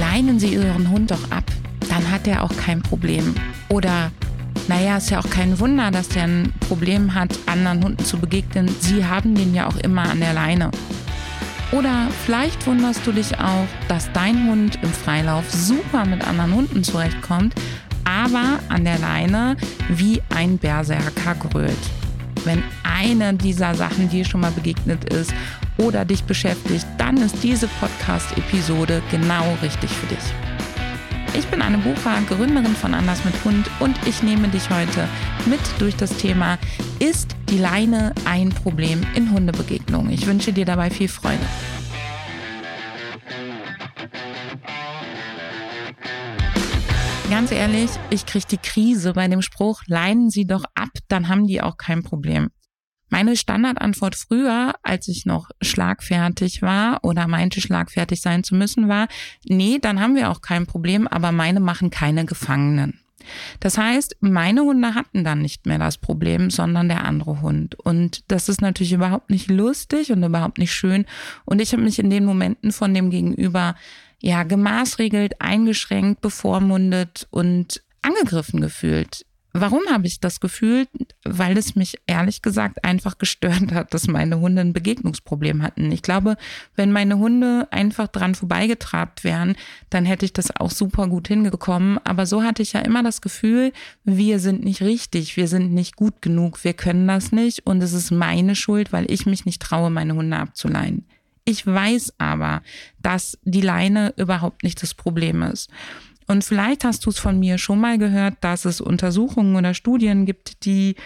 leinen Sie Ihren Hund doch ab, dann hat er auch kein Problem. Oder, naja, ist ja auch kein Wunder, dass der ein Problem hat, anderen Hunden zu begegnen. Sie haben den ja auch immer an der Leine. Oder vielleicht wunderst du dich auch, dass dein Hund im Freilauf super mit anderen Hunden zurechtkommt, aber an der Leine wie ein Berserker grölt. Wenn eine dieser Sachen dir schon mal begegnet ist oder dich beschäftigt, dann ist diese Podcast-Episode genau richtig für dich. Ich bin Anne Bucher, Gründerin von Anders mit Hund und ich nehme dich heute mit durch das Thema Ist die Leine ein Problem in Hundebegegnungen? Ich wünsche dir dabei viel Freude. Ganz ehrlich, ich kriege die Krise bei dem Spruch, leinen Sie doch ab, dann haben die auch kein Problem. Meine Standardantwort früher, als ich noch schlagfertig war oder meinte schlagfertig sein zu müssen, war, nee, dann haben wir auch kein Problem, aber meine machen keine Gefangenen. Das heißt, meine Hunde hatten dann nicht mehr das Problem, sondern der andere Hund. Und das ist natürlich überhaupt nicht lustig und überhaupt nicht schön. Und ich habe mich in den Momenten von dem Gegenüber ja gemaßregelt, eingeschränkt, bevormundet und angegriffen gefühlt. Warum habe ich das Gefühl? Weil es mich ehrlich gesagt einfach gestört hat, dass meine Hunde ein Begegnungsproblem hatten. Ich glaube, wenn meine Hunde einfach dran vorbeigetrabt wären, dann hätte ich das auch super gut hingekommen. Aber so hatte ich ja immer das Gefühl, wir sind nicht richtig, wir sind nicht gut genug, wir können das nicht und es ist meine Schuld, weil ich mich nicht traue, meine Hunde abzuleihen. Ich weiß aber, dass die Leine überhaupt nicht das Problem ist. Und vielleicht hast du es von mir schon mal gehört, dass es Untersuchungen oder Studien gibt, die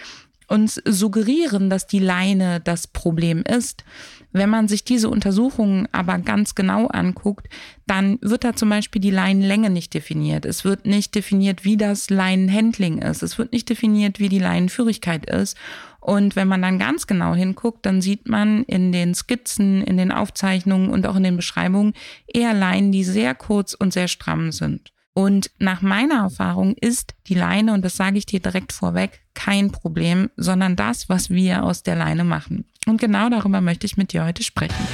uns suggerieren, dass die Leine das Problem ist. Wenn man sich diese Untersuchungen aber ganz genau anguckt, dann wird da zum Beispiel die Leinenlänge nicht definiert. Es wird nicht definiert, wie das Leinenhandling ist. Es wird nicht definiert, wie die Leinenführigkeit ist. Und wenn man dann ganz genau hinguckt, dann sieht man in den Skizzen, in den Aufzeichnungen und auch in den Beschreibungen eher Leinen, die sehr kurz und sehr stramm sind. Und nach meiner Erfahrung ist die Leine, und das sage ich dir direkt vorweg, kein Problem, sondern das, was wir aus der Leine machen. Und genau darüber möchte ich mit dir heute sprechen.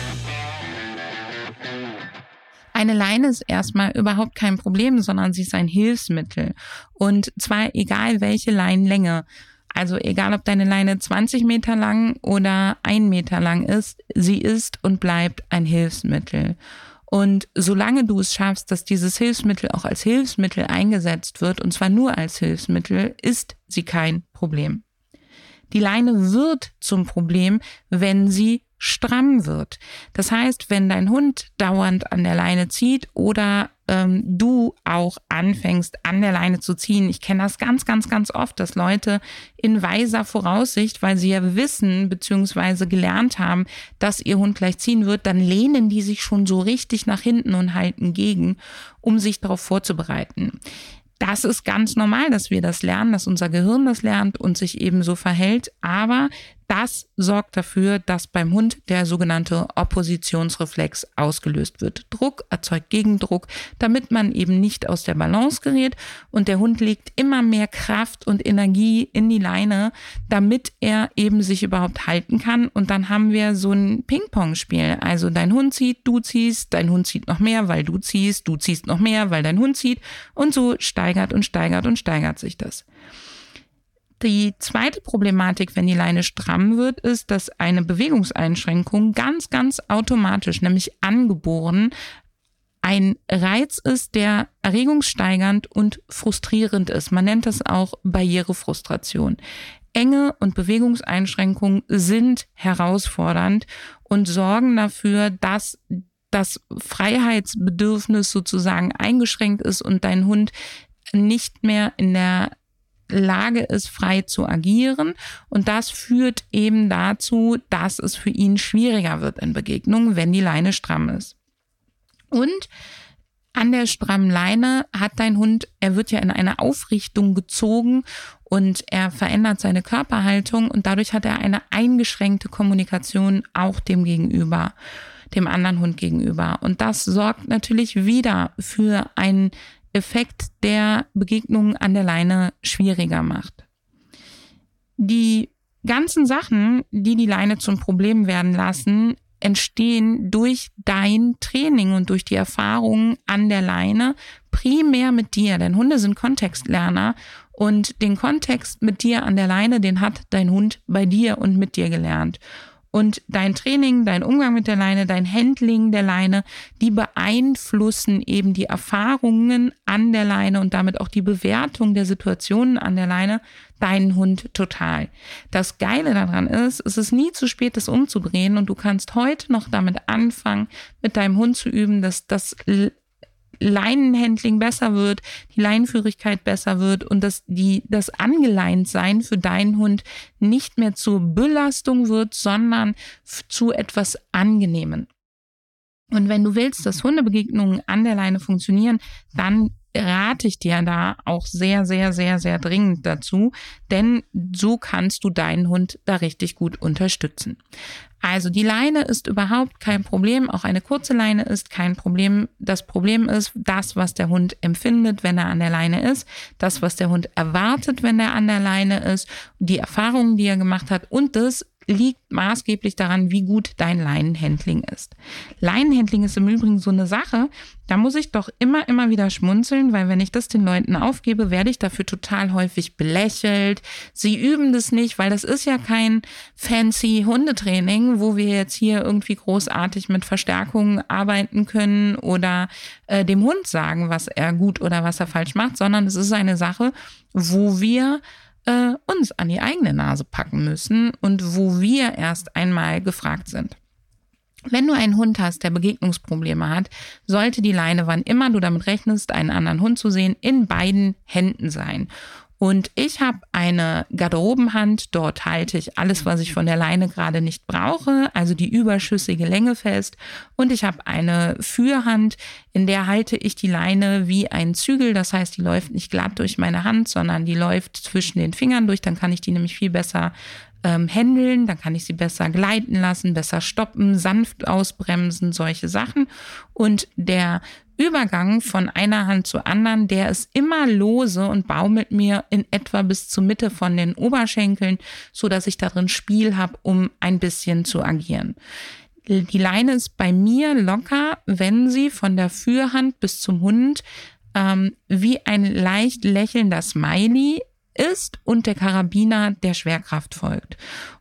Eine Leine ist erstmal überhaupt kein Problem, sondern sie ist ein Hilfsmittel. Und zwar egal welche Leinenlänge. Also egal, ob deine Leine 20 Meter lang oder ein Meter lang ist, sie ist und bleibt ein Hilfsmittel. Und solange du es schaffst, dass dieses Hilfsmittel auch als Hilfsmittel eingesetzt wird, und zwar nur als Hilfsmittel, ist sie kein Problem. Die Leine wird zum Problem, wenn sie stramm wird. Das heißt, wenn dein Hund dauernd an der Leine zieht oder ähm, du auch anfängst, an der Leine zu ziehen. Ich kenne das ganz, ganz, ganz oft, dass Leute in weiser Voraussicht, weil sie ja wissen bzw. gelernt haben, dass ihr Hund gleich ziehen wird, dann lehnen die sich schon so richtig nach hinten und halten gegen, um sich darauf vorzubereiten das ist ganz normal, dass wir das lernen, dass unser Gehirn das lernt und sich eben so verhält. Aber das sorgt dafür, dass beim Hund der sogenannte Oppositionsreflex ausgelöst wird. Druck erzeugt Gegendruck, damit man eben nicht aus der Balance gerät und der Hund legt immer mehr Kraft und Energie in die Leine, damit er eben sich überhaupt halten kann und dann haben wir so ein Ping-Pong-Spiel. Also dein Hund zieht, du ziehst, dein Hund zieht noch mehr, weil du ziehst, du ziehst noch mehr, weil dein Hund zieht und so steigert und steigert und steigert sich das. Die zweite Problematik, wenn die Leine stramm wird, ist, dass eine Bewegungseinschränkung ganz, ganz automatisch, nämlich angeboren, ein Reiz ist, der erregungssteigernd und frustrierend ist. Man nennt das auch Barrierefrustration. Enge und Bewegungseinschränkungen sind herausfordernd und sorgen dafür, dass das Freiheitsbedürfnis sozusagen eingeschränkt ist und dein Hund nicht mehr in der Lage ist, frei zu agieren. Und das führt eben dazu, dass es für ihn schwieriger wird in Begegnungen, wenn die Leine stramm ist. Und an der strammen Leine hat dein Hund, er wird ja in eine Aufrichtung gezogen und er verändert seine Körperhaltung und dadurch hat er eine eingeschränkte Kommunikation auch dem Gegenüber, dem anderen Hund gegenüber. Und das sorgt natürlich wieder für ein Effekt, der Begegnungen an der Leine schwieriger macht. Die ganzen Sachen, die die Leine zum Problem werden lassen, entstehen durch dein Training und durch die Erfahrungen an der Leine, primär mit dir. Denn Hunde sind Kontextlerner und den Kontext mit dir an der Leine, den hat dein Hund bei dir und mit dir gelernt. Und dein Training, dein Umgang mit der Leine, dein Handling der Leine, die beeinflussen eben die Erfahrungen an der Leine und damit auch die Bewertung der Situationen an der Leine deinen Hund total. Das Geile daran ist, es ist nie zu spät, das umzudrehen und du kannst heute noch damit anfangen, mit deinem Hund zu üben, dass das Leinenhandling besser wird, die Leinenführigkeit besser wird und dass die, das Angeleintsein für deinen Hund nicht mehr zur Belastung wird, sondern zu etwas Angenehmen. Und wenn du willst, dass Hundebegegnungen an der Leine funktionieren, dann rate ich dir da auch sehr, sehr, sehr, sehr dringend dazu, denn so kannst du deinen Hund da richtig gut unterstützen. Also die Leine ist überhaupt kein Problem, auch eine kurze Leine ist kein Problem. Das Problem ist das, was der Hund empfindet, wenn er an der Leine ist, das, was der Hund erwartet, wenn er an der Leine ist, die Erfahrungen, die er gemacht hat und das liegt maßgeblich daran, wie gut dein Leinenhandling ist. Leinenhandling ist im Übrigen so eine Sache, da muss ich doch immer, immer wieder schmunzeln, weil wenn ich das den Leuten aufgebe, werde ich dafür total häufig belächelt. Sie üben das nicht, weil das ist ja kein fancy Hundetraining, wo wir jetzt hier irgendwie großartig mit Verstärkungen arbeiten können oder äh, dem Hund sagen, was er gut oder was er falsch macht, sondern es ist eine Sache, wo wir äh, uns an die eigene Nase packen müssen und wo wir erst einmal gefragt sind. Wenn du einen Hund hast, der Begegnungsprobleme hat, sollte die Leine, wann immer du damit rechnest, einen anderen Hund zu sehen, in beiden Händen sein. Und ich habe eine Garderobenhand, dort halte ich alles, was ich von der Leine gerade nicht brauche, also die überschüssige Länge fest. Und ich habe eine Führhand, in der halte ich die Leine wie ein Zügel, das heißt, die läuft nicht glatt durch meine Hand, sondern die läuft zwischen den Fingern durch, dann kann ich die nämlich viel besser ähm, handeln, dann kann ich sie besser gleiten lassen, besser stoppen, sanft ausbremsen, solche Sachen. Und der Übergang von einer Hand zur anderen, der ist immer lose und baumelt mir in etwa bis zur Mitte von den Oberschenkeln, so dass ich darin Spiel habe, um ein bisschen zu agieren. Die Leine ist bei mir locker, wenn sie von der Führhand bis zum Hund ähm, wie ein leicht lächelnder Smiley ist und der Karabiner der Schwerkraft folgt.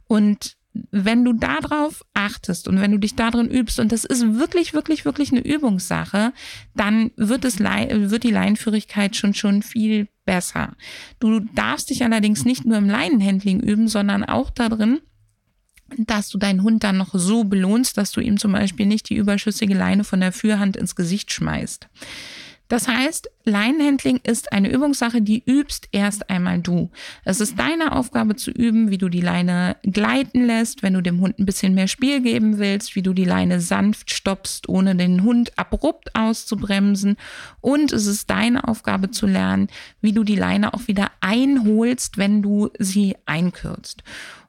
Und wenn du darauf achtest und wenn du dich darin übst, und das ist wirklich, wirklich, wirklich eine Übungssache, dann wird es, wird die Leinenführigkeit schon, schon viel besser. Du darfst dich allerdings nicht nur im Leinenhandling üben, sondern auch darin, dass du deinen Hund dann noch so belohnst, dass du ihm zum Beispiel nicht die überschüssige Leine von der Führhand ins Gesicht schmeißt. Das heißt, Leinenhandling ist eine Übungssache, die übst erst einmal du. Es ist deine Aufgabe zu üben, wie du die Leine gleiten lässt, wenn du dem Hund ein bisschen mehr Spiel geben willst, wie du die Leine sanft stoppst, ohne den Hund abrupt auszubremsen. Und es ist deine Aufgabe zu lernen, wie du die Leine auch wieder einholst, wenn du sie einkürzt.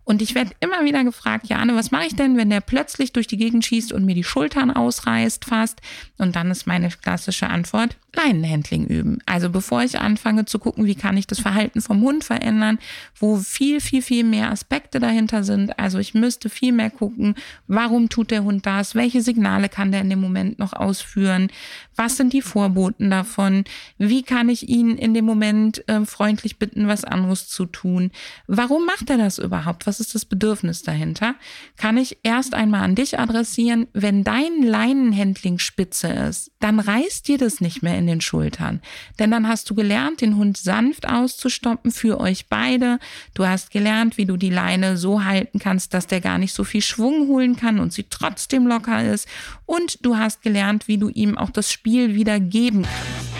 Und ich werde immer wieder gefragt, Jane, was mache ich denn, wenn der plötzlich durch die Gegend schießt und mir die Schultern ausreißt fast? Und dann ist meine klassische Antwort, Leinenhandling üben. Also bevor ich anfange zu gucken, wie kann ich das Verhalten vom Hund verändern, wo viel, viel, viel mehr Aspekte dahinter sind. Also ich müsste viel mehr gucken, warum tut der Hund das? Welche Signale kann der in dem Moment noch ausführen? Was sind die Vorboten davon? Wie kann ich ihn in dem Moment äh, freundlich bitten, was anderes zu tun? Warum macht er das überhaupt? Was ist das Bedürfnis dahinter? Kann ich erst einmal an dich adressieren, wenn dein Leinenhandling spitze ist, dann reißt dir das nicht mehr in den Schultern. Denn dann hast du gelernt, den Hund sanft auszustoppen für euch beide. Du hast gelernt, wie du die Leine so halten kannst, dass der gar nicht so viel Schwung holen kann und sie trotzdem locker ist. Und du hast gelernt, wie du ihm auch das Spiel wieder geben kannst.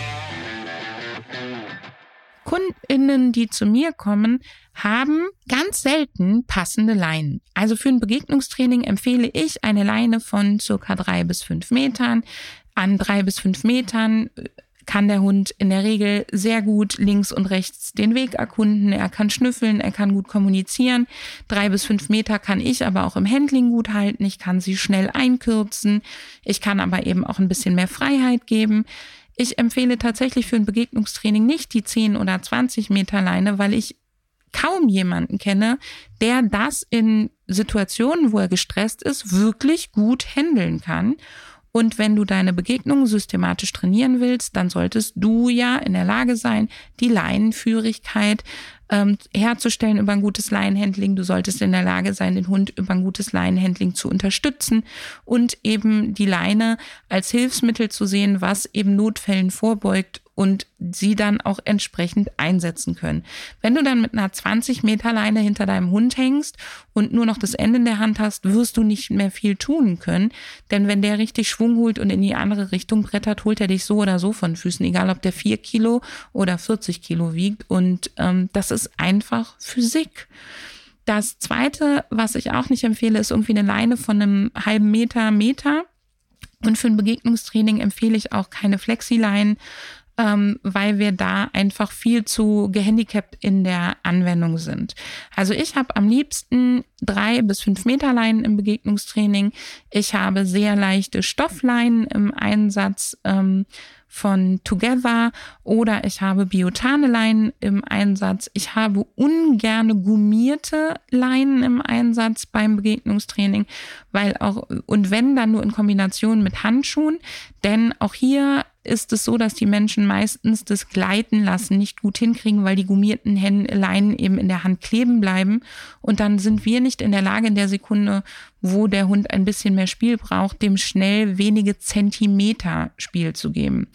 Kundinnen, die zu mir kommen, haben ganz selten passende Leinen. Also für ein Begegnungstraining empfehle ich eine Leine von circa drei bis fünf Metern. An drei bis fünf Metern kann der Hund in der Regel sehr gut links und rechts den Weg erkunden. Er kann schnüffeln, er kann gut kommunizieren. Drei bis fünf Meter kann ich aber auch im Handling gut halten. Ich kann sie schnell einkürzen. Ich kann aber eben auch ein bisschen mehr Freiheit geben. Ich empfehle tatsächlich für ein Begegnungstraining nicht die 10 oder 20 Meter Leine, weil ich kaum jemanden kenne, der das in Situationen, wo er gestresst ist, wirklich gut handeln kann. Und wenn du deine Begegnungen systematisch trainieren willst, dann solltest du ja in der Lage sein, die Leinenführigkeit ähm, herzustellen über ein gutes Leinenhandling. Du solltest in der Lage sein, den Hund über ein gutes Leinenhandling zu unterstützen und eben die Leine als Hilfsmittel zu sehen, was eben Notfällen vorbeugt und sie dann auch entsprechend einsetzen können. Wenn du dann mit einer 20 Meter Leine hinter deinem Hund hängst und nur noch das Ende in der Hand hast, wirst du nicht mehr viel tun können. Denn wenn der richtig Schwung holt und in die andere Richtung brettert, holt er dich so oder so von Füßen, egal ob der 4 Kilo oder 40 Kilo wiegt. Und ähm, das ist einfach Physik. Das zweite, was ich auch nicht empfehle, ist irgendwie eine Leine von einem halben Meter, Meter. Und für ein Begegnungstraining empfehle ich auch keine Flexileinen, ähm, weil wir da einfach viel zu gehandicapt in der Anwendung sind. Also ich habe am liebsten drei bis fünf Meter Leinen im Begegnungstraining. Ich habe sehr leichte Stoffleinen im Einsatz. Ähm, von Together oder ich habe Biotane-Leinen im Einsatz. Ich habe ungerne gummierte Leinen im Einsatz beim Begegnungstraining, weil auch, und wenn dann nur in Kombination mit Handschuhen, denn auch hier ist es so, dass die Menschen meistens das Gleiten lassen nicht gut hinkriegen, weil die gummierten Leinen eben in der Hand kleben bleiben. Und dann sind wir nicht in der Lage, in der Sekunde, wo der Hund ein bisschen mehr Spiel braucht, dem schnell wenige Zentimeter Spiel zu geben.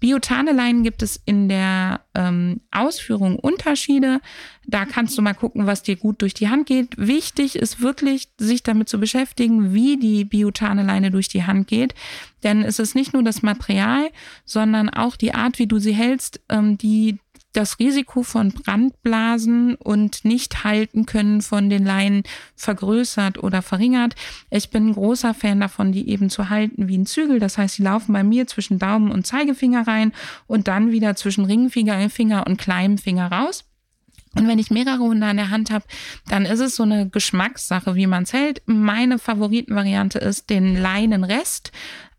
Biotaneleinen gibt es in der ähm, Ausführung Unterschiede. Da kannst du mal gucken, was dir gut durch die Hand geht. Wichtig ist wirklich, sich damit zu beschäftigen, wie die Biotaneleine durch die Hand geht. Denn es ist nicht nur das Material, sondern auch die Art, wie du sie hältst, ähm, die das Risiko von Brandblasen und nicht halten können von den Leinen vergrößert oder verringert. Ich bin ein großer Fan davon, die eben zu halten wie ein Zügel. Das heißt, sie laufen bei mir zwischen Daumen und Zeigefinger rein und dann wieder zwischen Ringfinger Finger und kleinem Finger raus. Und wenn ich mehrere Hunde an der Hand habe, dann ist es so eine Geschmackssache, wie man es hält. Meine Favoritenvariante ist den Leinenrest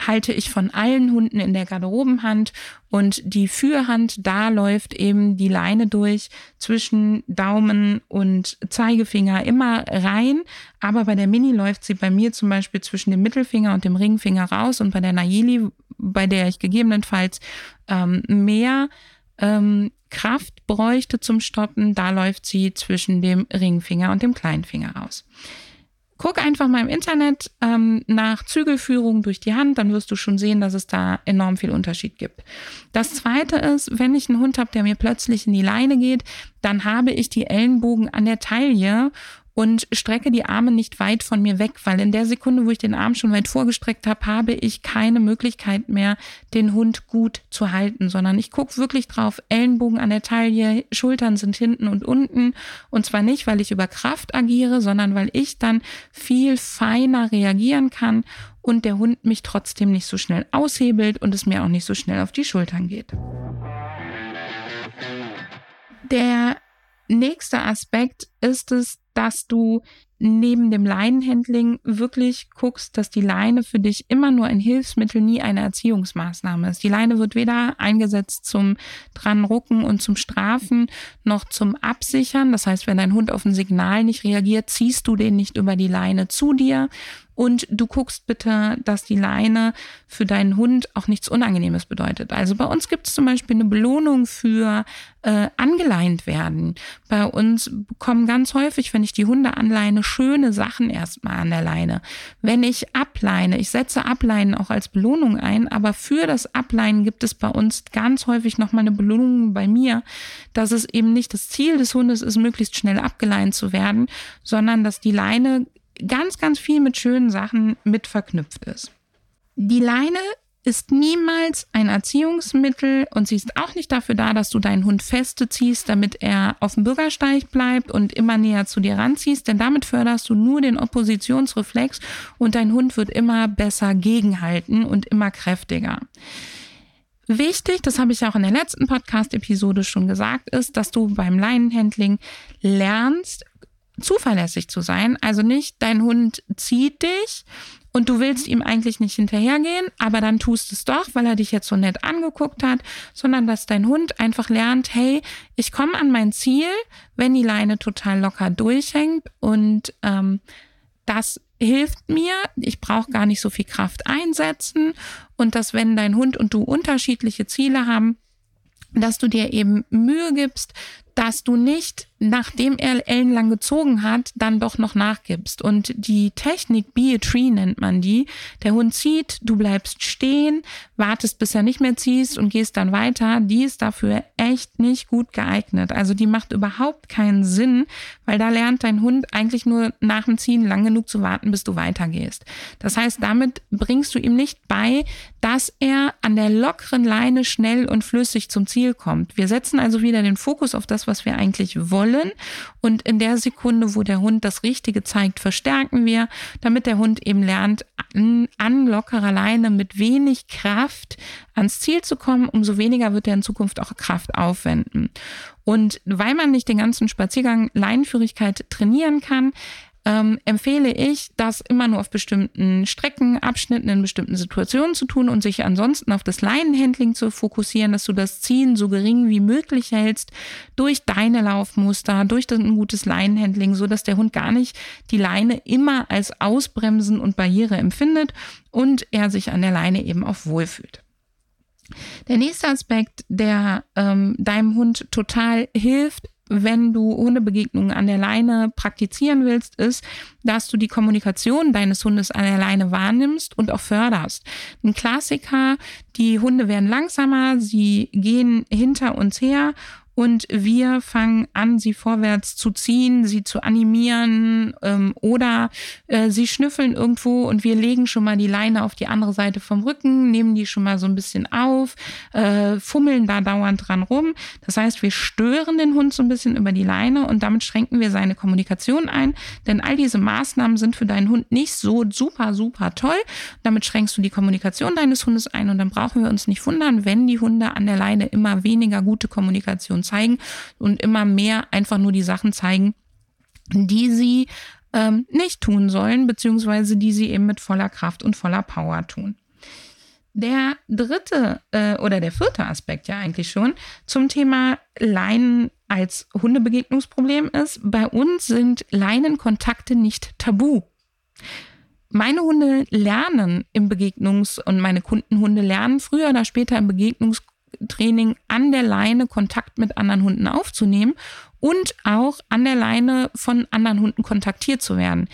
halte ich von allen Hunden in der Garderobenhand und die Führhand, da läuft eben die Leine durch zwischen Daumen und Zeigefinger immer rein. Aber bei der Mini läuft sie bei mir zum Beispiel zwischen dem Mittelfinger und dem Ringfinger raus und bei der Nayeli, bei der ich gegebenenfalls ähm, mehr ähm, Kraft bräuchte zum Stoppen, da läuft sie zwischen dem Ringfinger und dem Kleinfinger raus. Guck einfach mal im Internet ähm, nach Zügelführung durch die Hand, dann wirst du schon sehen, dass es da enorm viel Unterschied gibt. Das zweite ist, wenn ich einen Hund habe, der mir plötzlich in die Leine geht, dann habe ich die Ellenbogen an der Taille und strecke die Arme nicht weit von mir weg, weil in der Sekunde, wo ich den Arm schon weit vorgestreckt habe, habe ich keine Möglichkeit mehr, den Hund gut zu halten, sondern ich gucke wirklich drauf, Ellenbogen an der Taille, Schultern sind hinten und unten und zwar nicht, weil ich über Kraft agiere, sondern weil ich dann viel feiner reagieren kann und der Hund mich trotzdem nicht so schnell aushebelt und es mir auch nicht so schnell auf die Schultern geht. Der nächste Aspekt ist es, dass du neben dem Leinenhandling wirklich guckst, dass die Leine für dich immer nur ein Hilfsmittel, nie eine Erziehungsmaßnahme ist. Die Leine wird weder eingesetzt zum dranrucken und zum Strafen noch zum Absichern. Das heißt, wenn dein Hund auf ein Signal nicht reagiert, ziehst du den nicht über die Leine zu dir, und du guckst bitte, dass die Leine für deinen Hund auch nichts Unangenehmes bedeutet. Also bei uns gibt es zum Beispiel eine Belohnung für äh, angeleint werden. Bei uns kommen ganz häufig, wenn ich die Hunde anleine, schöne Sachen erstmal an der Leine. Wenn ich ableine, ich setze Ableinen auch als Belohnung ein, aber für das Ableinen gibt es bei uns ganz häufig nochmal eine Belohnung bei mir, dass es eben nicht das Ziel des Hundes ist, möglichst schnell abgeleint zu werden, sondern dass die Leine ganz, ganz viel mit schönen Sachen mit verknüpft ist. Die Leine ist niemals ein Erziehungsmittel und sie ist auch nicht dafür da, dass du deinen Hund feste ziehst, damit er auf dem Bürgersteig bleibt und immer näher zu dir ranziehst, denn damit förderst du nur den Oppositionsreflex und dein Hund wird immer besser gegenhalten und immer kräftiger. Wichtig, das habe ich auch in der letzten Podcast-Episode schon gesagt, ist, dass du beim Leinenhandling lernst, zuverlässig zu sein. Also nicht dein Hund zieht dich und du willst ihm eigentlich nicht hinterhergehen, aber dann tust es doch, weil er dich jetzt so nett angeguckt hat, sondern dass dein Hund einfach lernt, hey, ich komme an mein Ziel, wenn die Leine total locker durchhängt und ähm, das hilft mir, ich brauche gar nicht so viel Kraft einsetzen. Und dass wenn dein Hund und du unterschiedliche Ziele haben, dass du dir eben Mühe gibst, dass du nicht, nachdem er ellenlang gezogen hat, dann doch noch nachgibst. Und die Technik Be a Tree nennt man die. Der Hund zieht, du bleibst stehen, wartest, bis er nicht mehr ziehst und gehst dann weiter. Die ist dafür echt nicht gut geeignet. Also die macht überhaupt keinen Sinn, weil da lernt dein Hund eigentlich nur nach dem Ziehen lang genug zu warten, bis du weitergehst. Das heißt, damit bringst du ihm nicht bei, dass er an der lockeren Leine schnell und flüssig zum Ziel kommt. Wir setzen also wieder den Fokus auf das, was wir eigentlich wollen. Und in der Sekunde, wo der Hund das Richtige zeigt, verstärken wir, damit der Hund eben lernt, an, an lockerer Leine mit wenig Kraft ans Ziel zu kommen, umso weniger wird er in Zukunft auch Kraft aufwenden. Und weil man nicht den ganzen Spaziergang Leinenführigkeit trainieren kann, ähm, empfehle ich, das immer nur auf bestimmten Strecken, Abschnitten, in bestimmten Situationen zu tun und sich ansonsten auf das Leinenhandling zu fokussieren, dass du das Ziehen so gering wie möglich hältst durch deine Laufmuster, durch ein gutes Leinenhandling, so dass der Hund gar nicht die Leine immer als Ausbremsen und Barriere empfindet und er sich an der Leine eben auch wohlfühlt. Der nächste Aspekt, der ähm, deinem Hund total hilft, wenn du Hundebegegnungen an der Leine praktizieren willst, ist, dass du die Kommunikation deines Hundes an der Leine wahrnimmst und auch förderst. Ein Klassiker, die Hunde werden langsamer, sie gehen hinter uns her und wir fangen an, sie vorwärts zu ziehen, sie zu animieren ähm, oder äh, sie schnüffeln irgendwo und wir legen schon mal die Leine auf die andere Seite vom Rücken, nehmen die schon mal so ein bisschen auf, äh, fummeln da dauernd dran rum. Das heißt, wir stören den Hund so ein bisschen über die Leine und damit schränken wir seine Kommunikation ein, denn all diese Maßnahmen sind für deinen Hund nicht so super, super toll. Damit schränkst du die Kommunikation deines Hundes ein und dann brauchen wir uns nicht wundern, wenn die Hunde an der Leine immer weniger gute Kommunikation zeigen und immer mehr einfach nur die Sachen zeigen, die sie ähm, nicht tun sollen, beziehungsweise die sie eben mit voller Kraft und voller Power tun. Der dritte äh, oder der vierte Aspekt ja eigentlich schon zum Thema Leinen als Hundebegegnungsproblem ist, bei uns sind Leinenkontakte nicht tabu. Meine Hunde lernen im Begegnungs- und meine Kundenhunde lernen früher oder später im Begegnungs- Training an der Leine Kontakt mit anderen Hunden aufzunehmen und auch an der Leine von anderen Hunden kontaktiert zu werden.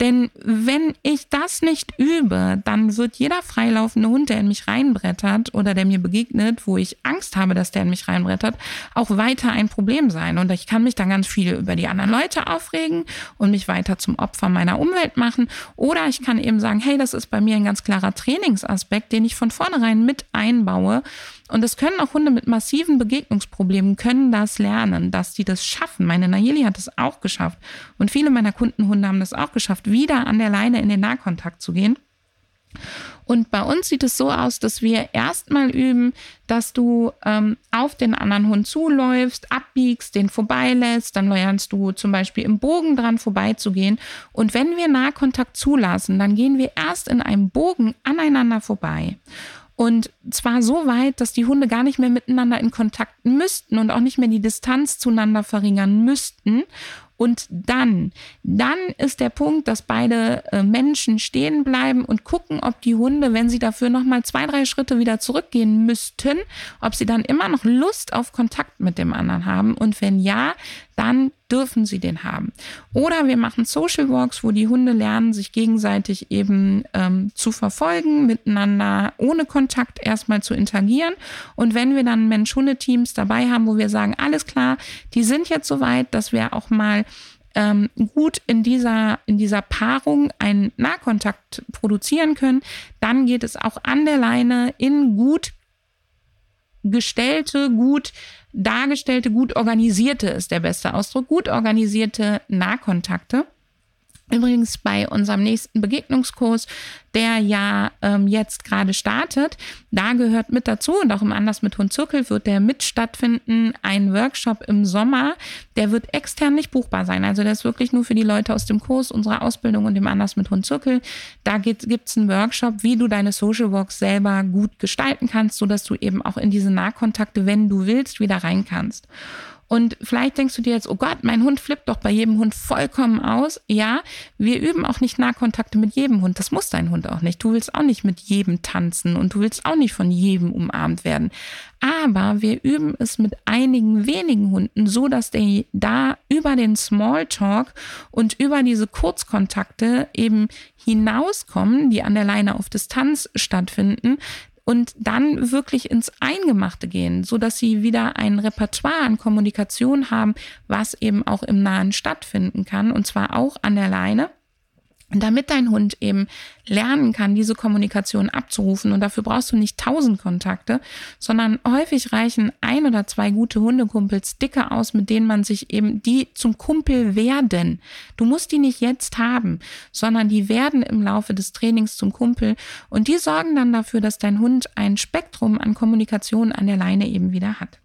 Denn wenn ich das nicht übe, dann wird jeder freilaufende Hund, der in mich reinbrettert oder der mir begegnet, wo ich Angst habe, dass der in mich reinbrettert, auch weiter ein Problem sein. Und ich kann mich dann ganz viel über die anderen Leute aufregen und mich weiter zum Opfer meiner Umwelt machen. Oder ich kann eben sagen, hey, das ist bei mir ein ganz klarer Trainingsaspekt, den ich von vornherein mit einbaue. Und es können auch Hunde mit massiven Begegnungsproblemen können das lernen, dass die das schaffen. Meine Nayeli hat das auch geschafft. Und viele meiner Kundenhunde haben das auch geschafft wieder an der Leine in den Nahkontakt zu gehen. Und bei uns sieht es so aus, dass wir erstmal üben, dass du ähm, auf den anderen Hund zuläufst, abbiegst, den vorbeilässt, dann lernst du zum Beispiel im Bogen dran vorbeizugehen. Und wenn wir Nahkontakt zulassen, dann gehen wir erst in einem Bogen aneinander vorbei. Und zwar so weit, dass die Hunde gar nicht mehr miteinander in Kontakt müssten und auch nicht mehr die Distanz zueinander verringern müssten. Und dann, dann ist der Punkt, dass beide äh, Menschen stehen bleiben und gucken, ob die Hunde, wenn sie dafür nochmal zwei, drei Schritte wieder zurückgehen müssten, ob sie dann immer noch Lust auf Kontakt mit dem anderen haben. Und wenn ja, dann dürfen sie den haben. Oder wir machen Social Walks, wo die Hunde lernen, sich gegenseitig eben ähm, zu verfolgen, miteinander ohne Kontakt erstmal zu interagieren. Und wenn wir dann Mensch-Hunde-Teams dabei haben, wo wir sagen, alles klar, die sind jetzt so weit, dass wir auch mal ähm, gut in dieser, in dieser Paarung einen Nahkontakt produzieren können, dann geht es auch an der Leine in gut gestellte, gut dargestellte, gut organisierte ist der beste Ausdruck, gut organisierte Nahkontakte. Übrigens bei unserem nächsten Begegnungskurs, der ja ähm, jetzt gerade startet, da gehört mit dazu und auch im Anders mit Hund Zirkel wird der mit stattfinden, ein Workshop im Sommer, der wird extern nicht buchbar sein. Also der ist wirklich nur für die Leute aus dem Kurs, unserer Ausbildung und dem Anders mit Hund Zirkel. Da gibt es einen Workshop, wie du deine Social Walks selber gut gestalten kannst, sodass du eben auch in diese Nahkontakte, wenn du willst, wieder rein kannst. Und vielleicht denkst du dir jetzt, oh Gott, mein Hund flippt doch bei jedem Hund vollkommen aus. Ja, wir üben auch nicht Nahkontakte mit jedem Hund. Das muss dein Hund auch nicht. Du willst auch nicht mit jedem tanzen und du willst auch nicht von jedem umarmt werden. Aber wir üben es mit einigen wenigen Hunden, so dass der da über den Smalltalk und über diese Kurzkontakte eben hinauskommen, die an der Leine auf Distanz stattfinden, und dann wirklich ins Eingemachte gehen, so dass sie wieder ein Repertoire an Kommunikation haben, was eben auch im Nahen stattfinden kann und zwar auch an der Leine damit dein Hund eben lernen kann, diese Kommunikation abzurufen. Und dafür brauchst du nicht tausend Kontakte, sondern häufig reichen ein oder zwei gute Hundekumpels dicke aus, mit denen man sich eben die zum Kumpel werden. Du musst die nicht jetzt haben, sondern die werden im Laufe des Trainings zum Kumpel. Und die sorgen dann dafür, dass dein Hund ein Spektrum an Kommunikation an der Leine eben wieder hat.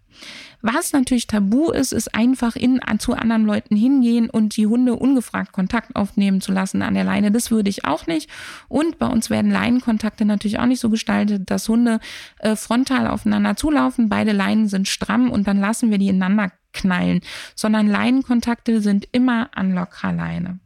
Was natürlich tabu ist, ist einfach in, zu anderen Leuten hingehen und die Hunde ungefragt Kontakt aufnehmen zu lassen an der Leine. Das würde ich auch nicht. Und bei uns werden Leinenkontakte natürlich auch nicht so gestaltet, dass Hunde äh, frontal aufeinander zulaufen. Beide Leinen sind stramm und dann lassen wir die ineinander knallen, sondern Leinenkontakte sind immer an lockerer Leine.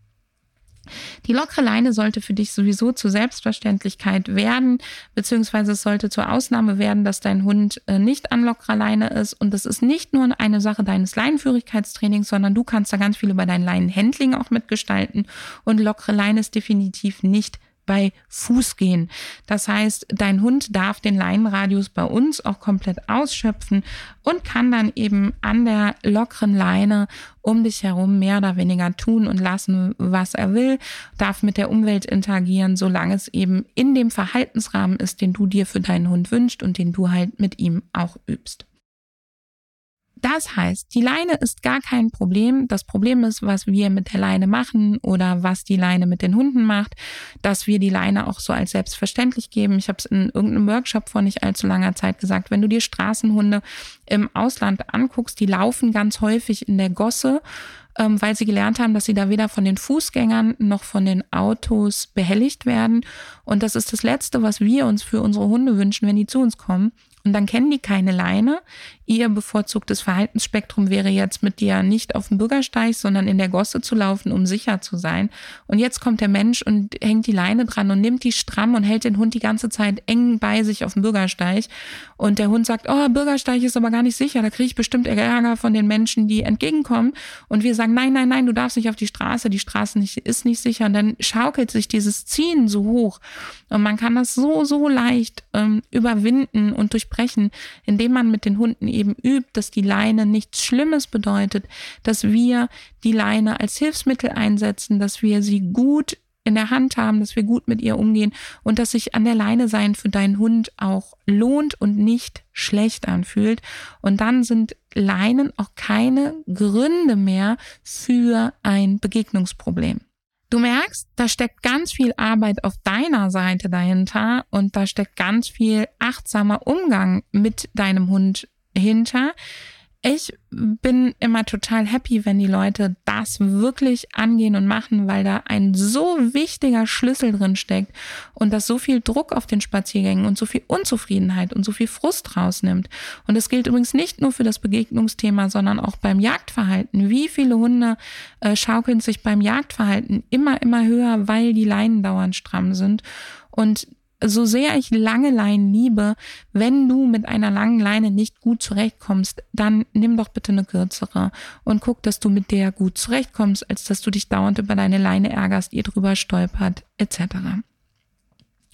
Die lockere Leine sollte für dich sowieso zur Selbstverständlichkeit werden, beziehungsweise es sollte zur Ausnahme werden, dass dein Hund äh, nicht an lockerer Leine ist. Und das ist nicht nur eine Sache deines Leinenführigkeitstrainings, sondern du kannst da ganz viel über dein Leinenhandling auch mitgestalten. Und lockere Leine ist definitiv nicht bei Fuß gehen. Das heißt, dein Hund darf den Leinenradius bei uns auch komplett ausschöpfen und kann dann eben an der lockeren Leine um dich herum mehr oder weniger tun und lassen, was er will, darf mit der Umwelt interagieren, solange es eben in dem Verhaltensrahmen ist, den du dir für deinen Hund wünschst und den du halt mit ihm auch übst. Das heißt, die Leine ist gar kein Problem. Das Problem ist, was wir mit der Leine machen oder was die Leine mit den Hunden macht, dass wir die Leine auch so als selbstverständlich geben. Ich habe es in irgendeinem Workshop vor nicht allzu langer Zeit gesagt. Wenn du dir Straßenhunde im Ausland anguckst, die laufen ganz häufig in der Gosse, ähm, weil sie gelernt haben, dass sie da weder von den Fußgängern noch von den Autos behelligt werden. Und das ist das Letzte, was wir uns für unsere Hunde wünschen, wenn die zu uns kommen. Und dann kennen die keine Leine. Ihr bevorzugtes Verhaltensspektrum wäre jetzt mit dir nicht auf dem Bürgersteig, sondern in der Gosse zu laufen, um sicher zu sein. Und jetzt kommt der Mensch und hängt die Leine dran und nimmt die stramm und hält den Hund die ganze Zeit eng bei sich auf dem Bürgersteig. Und der Hund sagt, oh, Bürgersteig ist aber gar nicht sicher, da kriege ich bestimmt Ärger von den Menschen, die entgegenkommen. Und wir sagen, nein, nein, nein, du darfst nicht auf die Straße, die Straße nicht, ist nicht sicher. Und dann schaukelt sich dieses Ziehen so hoch. Und man kann das so, so leicht ähm, überwinden und durchbrechen, indem man mit den Hunden eben übt, dass die Leine nichts Schlimmes bedeutet, dass wir die Leine als Hilfsmittel einsetzen, dass wir sie gut in der Hand haben, dass wir gut mit ihr umgehen und dass sich an der Leine sein für deinen Hund auch lohnt und nicht schlecht anfühlt. Und dann sind Leinen auch keine Gründe mehr für ein Begegnungsproblem. Du merkst, da steckt ganz viel Arbeit auf deiner Seite dahinter und da steckt ganz viel achtsamer Umgang mit deinem Hund hinter. Ich bin immer total happy, wenn die Leute das wirklich angehen und machen, weil da ein so wichtiger Schlüssel drin steckt und das so viel Druck auf den Spaziergängen und so viel Unzufriedenheit und so viel Frust rausnimmt. Und das gilt übrigens nicht nur für das Begegnungsthema, sondern auch beim Jagdverhalten. Wie viele Hunde äh, schaukeln sich beim Jagdverhalten immer, immer höher, weil die Leinen dauernd stramm sind. Und so sehr ich lange Leinen liebe, wenn du mit einer langen Leine nicht gut zurechtkommst, dann nimm doch bitte eine kürzere und guck, dass du mit der gut zurechtkommst, als dass du dich dauernd über deine Leine ärgerst, ihr drüber stolpert, etc.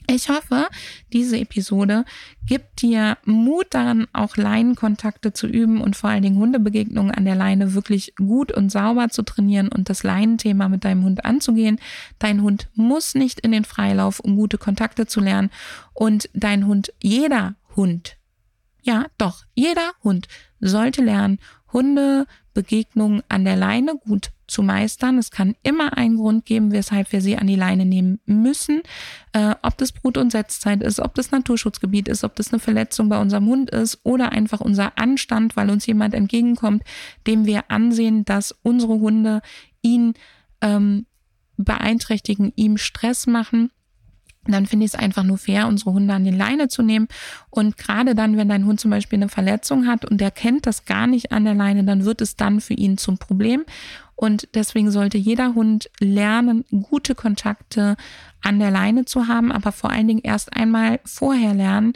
Ich hoffe, diese Episode gibt dir Mut daran, auch Leinenkontakte zu üben und vor allen Dingen Hundebegegnungen an der Leine wirklich gut und sauber zu trainieren und das Leinenthema mit deinem Hund anzugehen. Dein Hund muss nicht in den Freilauf, um gute Kontakte zu lernen. Und dein Hund, jeder Hund, ja, doch, jeder Hund sollte lernen, Hunde Hundebegegnungen an der Leine gut zu meistern. Es kann immer einen Grund geben, weshalb wir sie an die Leine nehmen müssen. Äh, ob das Brut- und Setzzeit ist, ob das Naturschutzgebiet ist, ob das eine Verletzung bei unserem Hund ist oder einfach unser Anstand, weil uns jemand entgegenkommt, dem wir ansehen, dass unsere Hunde ihn ähm, beeinträchtigen, ihm Stress machen dann finde ich es einfach nur fair, unsere Hunde an die Leine zu nehmen. Und gerade dann, wenn dein Hund zum Beispiel eine Verletzung hat und der kennt das gar nicht an der Leine, dann wird es dann für ihn zum Problem. Und deswegen sollte jeder Hund lernen, gute Kontakte an der Leine zu haben, aber vor allen Dingen erst einmal vorher lernen,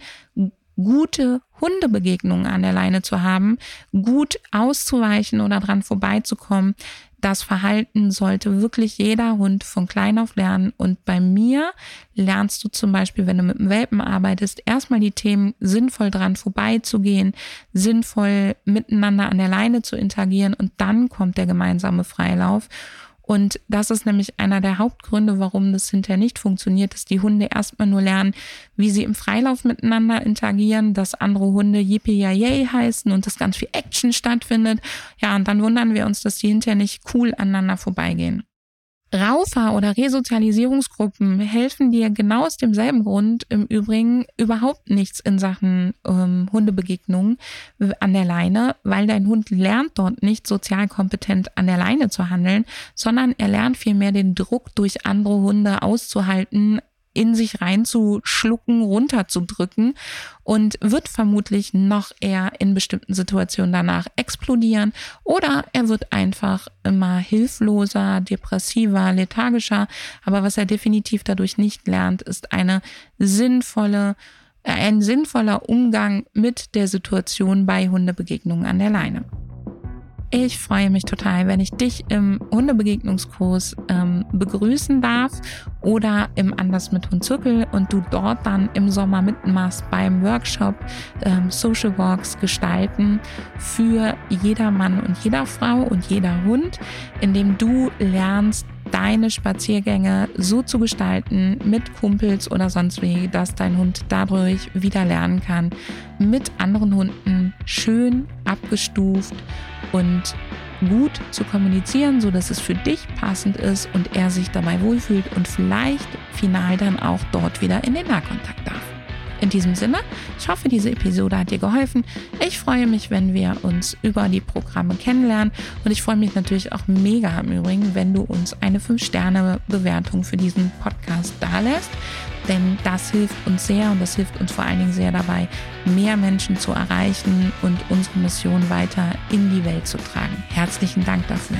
gute Hundebegegnungen an der Leine zu haben, gut auszuweichen oder dran vorbeizukommen, das Verhalten sollte wirklich jeder Hund von klein auf lernen. Und bei mir lernst du zum Beispiel, wenn du mit einem Welpen arbeitest, erstmal die Themen sinnvoll dran vorbeizugehen, sinnvoll miteinander an der Leine zu interagieren und dann kommt der gemeinsame Freilauf. Und das ist nämlich einer der Hauptgründe, warum das hinterher nicht funktioniert, dass die Hunde erstmal nur lernen, wie sie im Freilauf miteinander interagieren, dass andere Hunde Yippie Yay heißen und dass ganz viel Action stattfindet. Ja, und dann wundern wir uns, dass die hinterher nicht cool aneinander vorbeigehen. Raufer oder Resozialisierungsgruppen helfen dir genau aus demselben Grund im Übrigen überhaupt nichts in Sachen ähm, Hundebegegnungen an der Leine, weil dein Hund lernt dort nicht sozial kompetent an der Leine zu handeln, sondern er lernt vielmehr den Druck durch andere Hunde auszuhalten, in sich reinzuschlucken, runterzudrücken und wird vermutlich noch eher in bestimmten Situationen danach explodieren oder er wird einfach immer hilfloser, depressiver, lethargischer. Aber was er definitiv dadurch nicht lernt, ist eine sinnvolle ein sinnvoller Umgang mit der Situation bei Hundebegegnungen an der Leine. Ich freue mich total, wenn ich dich im Hundebegegnungskurs ähm, begrüßen darf oder im Anders mit Hund Zirkel und du dort dann im Sommer mitmachst beim Workshop ähm, Social Walks gestalten für jeder Mann und jeder Frau und jeder Hund, in dem du lernst, deine Spaziergänge so zu gestalten mit Kumpels oder sonst wie, dass dein Hund dadurch wieder lernen kann, mit anderen Hunden schön abgestuft und gut zu kommunizieren, so dass es für dich passend ist und er sich dabei wohlfühlt und vielleicht final dann auch dort wieder in den Nahkontakt darf. In diesem Sinne, ich hoffe, diese Episode hat dir geholfen. Ich freue mich, wenn wir uns über die Programme kennenlernen. Und ich freue mich natürlich auch mega im Übrigen, wenn du uns eine 5-Sterne-Bewertung für diesen Podcast dalässt. Denn das hilft uns sehr und das hilft uns vor allen Dingen sehr dabei, mehr Menschen zu erreichen und unsere Mission weiter in die Welt zu tragen. Herzlichen Dank dafür.